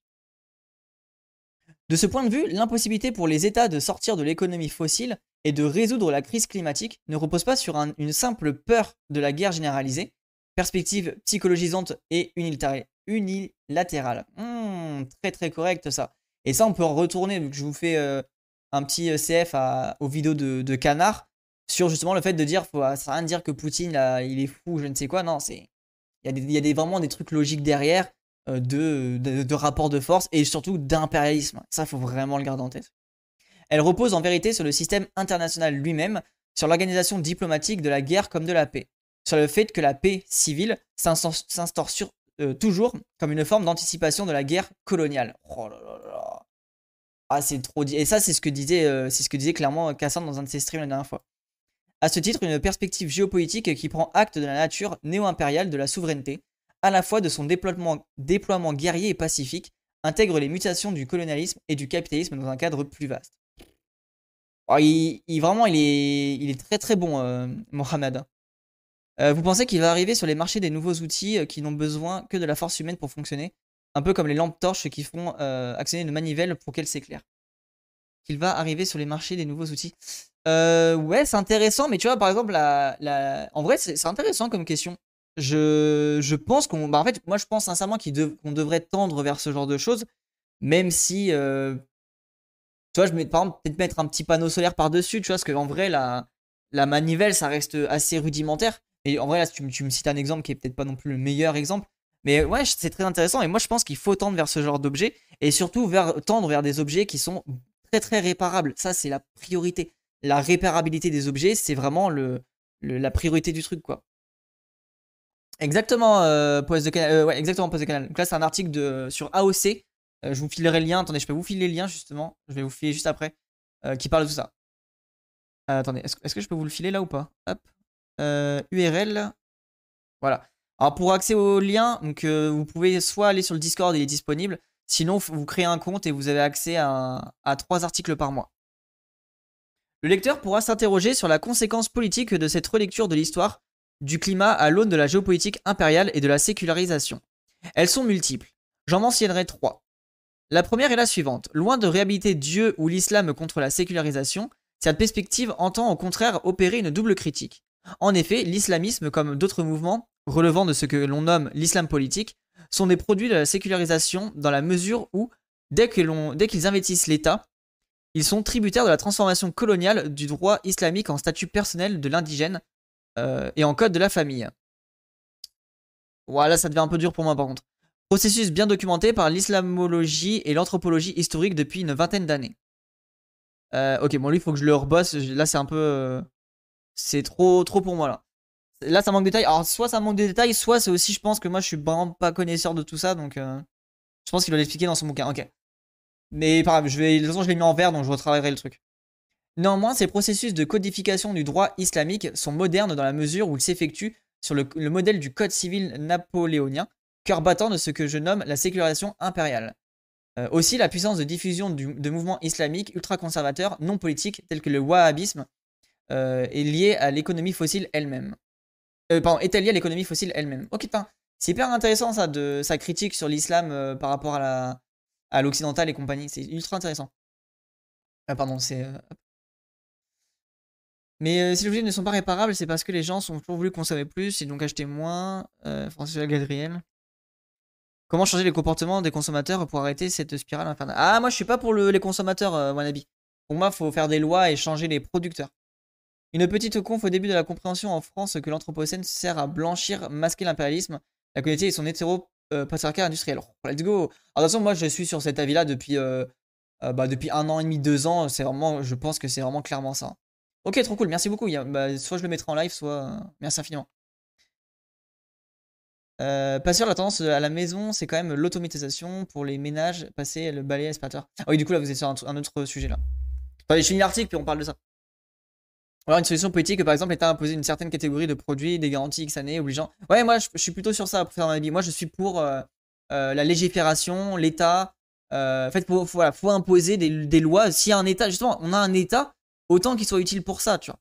De ce point de vue, l'impossibilité pour les États de sortir de l'économie fossile et de résoudre la crise climatique ne repose pas sur une simple peur de la guerre généralisée, perspective psychologisante et unilatérale. Hmm, très très correct ça. Et ça, on peut en retourner, vu que je vous fais euh, un petit euh, CF à, aux vidéos de, Canard, sur justement le fait de dire, faut, ça rien dire que Poutine, il est fou, je ne sais quoi. Non, c'est il y a, des, vraiment des trucs logiques derrière euh, de, de, de rapport de force et surtout d'impérialisme. Ça, faut vraiment le garder en tête. Elle repose en vérité sur le système international lui-même, sur l'organisation diplomatique de la guerre comme de la paix, sur le fait que la paix civile s'instaure euh, toujours comme une forme d'anticipation de la guerre coloniale. Oh là là là. Ah, c'est trop dit. Et ça, c'est ce que disait, euh, c'est ce que disait clairement Cassandre dans un de ses streams la dernière fois. À ce titre, une perspective géopolitique qui prend acte de la nature néo-impériale de la souveraineté, à la fois de son déploiement, guerrier et pacifique, intègre les mutations du colonialisme et du capitalisme dans un cadre plus vaste. Oh, il, vraiment, il est, il est très très bon, euh, Mohamed. Euh, vous pensez qu'il va arriver sur les marchés des nouveaux outils euh, qui n'ont besoin que de la force humaine pour fonctionner? Un peu comme les lampes torches qui font actionner une manivelle pour qu'elles s'éclairent. Qu'il va arriver sur les marchés des nouveaux outils Ouais, c'est intéressant, mais tu vois, par exemple, la, en vrai, c'est intéressant comme question. Je, je pense qu'on. Bah, fait, moi, je pense sincèrement qu'on devrait tendre vers ce genre de choses, même si tu vois, je mets, par exemple, peut-être mettre un petit panneau solaire par-dessus, tu vois, parce qu'en vrai, la, la manivelle, ça reste assez rudimentaire. Et en vrai, là, tu, me cites un exemple qui est peut-être pas non plus le meilleur exemple. Mais ouais, c'est très intéressant. Et moi, je pense qu'il faut tendre vers ce genre d'objets. Et surtout, vers, tendre vers des objets qui sont très, très réparables. Ça, c'est la priorité. La réparabilité des objets, c'est vraiment le, la priorité du truc, quoi. Exactement, euh, de Canal. Euh, exactement, de Canal. Donc là, c'est un article de, sur AOC. Euh, je vous filerai le lien. Attendez, je peux vous filer le lien, justement. Je vais vous filer juste après. qui parle de tout ça. attendez, est-ce que je peux vous le filer là ou pas? Hop. URL. Voilà. Alors, pour accéder au lien, donc, vous pouvez soit aller sur le Discord, il est disponible. Sinon, vous créez un compte et vous avez accès à, à trois articles par mois. Le lecteur pourra s'interroger sur la conséquence politique de cette relecture de l'histoire du climat à l'aune de la géopolitique impériale et de la sécularisation. Elles sont multiples. J'en mentionnerai trois. La première est la suivante. Loin de réhabiliter Dieu ou l'islam contre la sécularisation, cette perspective entend au contraire opérer une double critique. En effet, l'islamisme, comme d'autres mouvements relevant de ce que l'on nomme l'islam politique, sont des produits de la sécularisation dans la mesure où, dès qu'ils investissent l'État, ils sont tributaires de la transformation coloniale du droit islamique en statut personnel de l'indigène euh, et en code de la famille. Voilà, ça devient un peu dur pour moi par contre. Processus bien documenté par l'islamologie et l'anthropologie historique depuis une vingtaine d'années. Euh, ok, bon lui, il faut que je le rebosse. Là, c'est un peu... Euh, c'est trop, trop pour moi, là. Là, ça manque de détails. Alors, soit ça manque de détails, soit c'est aussi, je pense que moi, je suis vraiment pas connaisseur de tout ça, donc... je pense qu'il doit l'expliquer dans son bouquin. Ok. Mais pas grave, je vais... de toute façon, je l'ai mis en vert, donc je retravaillerai le truc. Néanmoins, ces processus de codification du droit islamique sont modernes dans la mesure où ils s'effectuent sur le, modèle du code civil napoléonien, cœur battant de ce que je nomme la sécularisation impériale. Euh, aussi, la puissance de diffusion de mouvements islamiques ultra-conservateurs non politiques tels que le wahhabisme euh, est liée à l'économie fossile elle-même. Euh, pardon, est liée à l'économie fossile elle-même. Ok, c'est hyper intéressant ça, de sa critique sur l'islam euh, par rapport à l'occidental et compagnie. C'est ultra intéressant. Ah, pardon, c'est. Mais euh, si les objets ne sont pas réparables, c'est parce que les gens sont toujours voulu consommer plus et donc acheter moins. Euh, François Gadriel. Comment changer les comportements des consommateurs pour arrêter cette spirale infernale? Ah, moi je suis pas pour les consommateurs, euh, avis. Pour moi, il faut faire des lois et changer les producteurs. Une petite conf au début de la compréhension en France que l'anthropocène sert à blanchir, masquer l'impérialisme, la communauté et son hétéro euh, industriel. let's go. Alors, de toute façon, moi je suis sur cet avis-là depuis, bah, depuis un an et demi, deux ans. C'est vraiment, je pense que c'est vraiment clairement ça. Ok, trop cool, merci beaucoup. Bah, soit je le mettrai en live, soit. Euh, merci infiniment. Euh, pas la tendance à la maison, c'est quand même l'automatisation pour les ménages, passer le balai aspirateur. Ah oui, du coup, là, vous êtes sur un, autre sujet là. je finis l'article, puis on parle de ça. Alors, une solution politique, par exemple, l'État a imposé une certaine catégorie de produits, des garanties X années, obligeant. Ouais, moi, je, suis plutôt sur ça pour faire mon avis. Moi, je suis pour euh, la légifération, l'État. en fait, il faut, imposer des, lois. S'il y a un État, justement, on a un État autant qu'il soit utile pour ça, tu vois.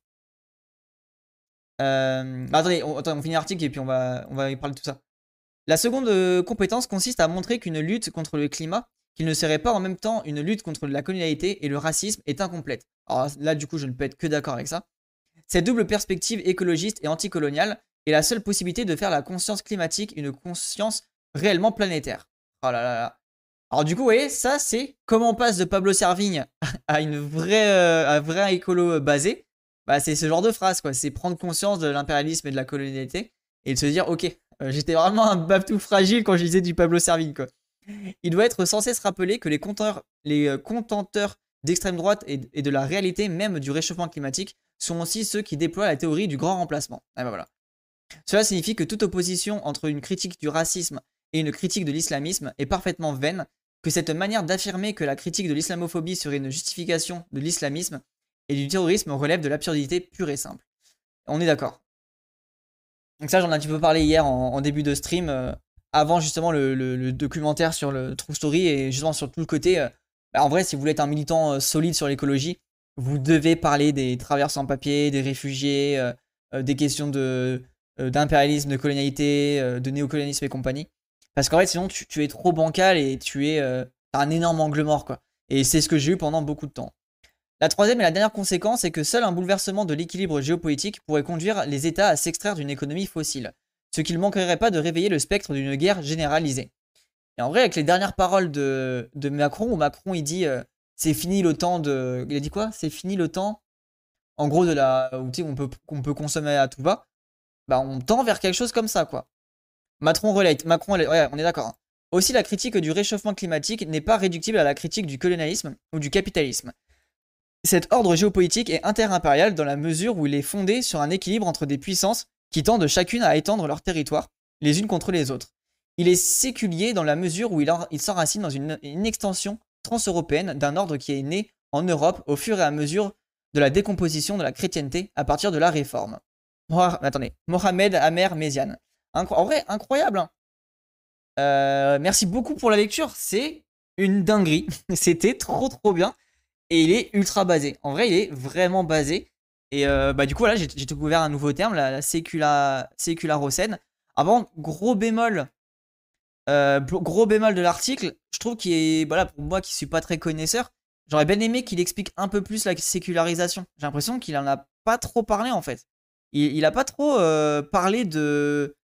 Euh, bah, attendez, on, finit l'article et puis on va, on va y parler de tout ça. La seconde euh, compétence consiste à montrer qu'une lutte contre le climat, qu'il ne serait pas en même temps une lutte contre la colonialité et le racisme, est incomplète. Alors là, du coup, je ne peux être que d'accord avec ça. Cette double perspective écologiste et anticoloniale est la seule possibilité de faire la conscience climatique une conscience réellement planétaire. Oh là là là. Alors du coup, vous voyez, ça c'est comment on passe de Pablo Servigne à une vraie, euh, un vrai écolo euh, basé. Bah, c'est ce genre de phrase, quoi. C'est prendre conscience de l'impérialisme et de la colonialité et de se dire, ok, euh, j'étais vraiment un babtou fragile quand je disais du Pablo Servigne, quoi. Il doit être sans cesse rappelé que les, les contenteurs d'extrême droite et, de la réalité même du réchauffement climatique sont aussi ceux qui déploient la théorie du grand remplacement. Bah voilà. Cela signifie que toute opposition entre une critique du racisme et une critique de l'islamisme est parfaitement vaine que cette manière d'affirmer que la critique de l'islamophobie serait une justification de l'islamisme et du terrorisme relève de l'absurdité pure et simple. On est d'accord. Donc ça, j'en ai un petit peu parlé hier en, début de stream, euh, avant justement le, documentaire sur le True Story et justement sur tout le côté. Euh, bah, en vrai, si vous voulez être un militant euh, solide sur l'écologie, vous devez parler des traversants sans papier, des réfugiés, des questions de d'impérialisme, de colonialité, de néocolonialisme et compagnie. Parce qu'en fait, sinon, tu, es trop bancal et tu es euh, un énorme angle mort, quoi. Et c'est ce que j'ai eu pendant beaucoup de temps. La troisième et la dernière conséquence est que seul un bouleversement de l'équilibre géopolitique pourrait conduire les États à s'extraire d'une économie fossile, ce qui ne manquerait pas de réveiller le spectre d'une guerre généralisée. Et en vrai, avec les dernières paroles de, Macron, où Macron il dit euh, c'est fini le temps de. Il a dit quoi? C'est fini le temps, en gros, de la. on peut, peut consommer à tout va. Bah, on tend vers quelque chose comme ça, quoi. Macron relate. Macron, ouais, on est d'accord. Hein. Aussi, la critique du réchauffement climatique n'est pas réductible à la critique du colonialisme ou du capitalisme. Cet ordre géopolitique est interimpérial dans la mesure où il est fondé sur un équilibre entre des puissances qui tendent chacune à étendre leur territoire, les unes contre les autres. Il est séculier dans la mesure où il, il s'enracine dans une, une extension transeuropéenne d'un ordre qui est né en Europe au fur et à mesure de la décomposition de la chrétienté à partir de la réforme. attendez, Mohamed Amer Méziane. en vrai, incroyable. Hein. Euh, merci beaucoup pour la lecture. C'est une dinguerie. C'était trop trop bien. Et il est ultra basé. En vrai, il est vraiment basé. Et euh, bah, du coup, là, j'ai découvert un nouveau terme, la, la sécula, sécularocène. Avant, gros bémol. Euh, gros bémol de l'article, je trouve qu'il est, voilà, pour moi qui suis pas très connaisseur, J'aurais bien aimé qu'il explique un peu plus la sécularisation. J'ai l'impression qu'il en a pas trop parlé en fait. Il, il a pas trop euh, parlé de.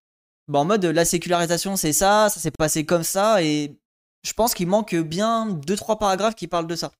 Bon, en mode la sécularisation c'est ça, ça s'est passé comme ça, et je pense qu'il manque bien 2-3 paragraphes qui parlent de ça.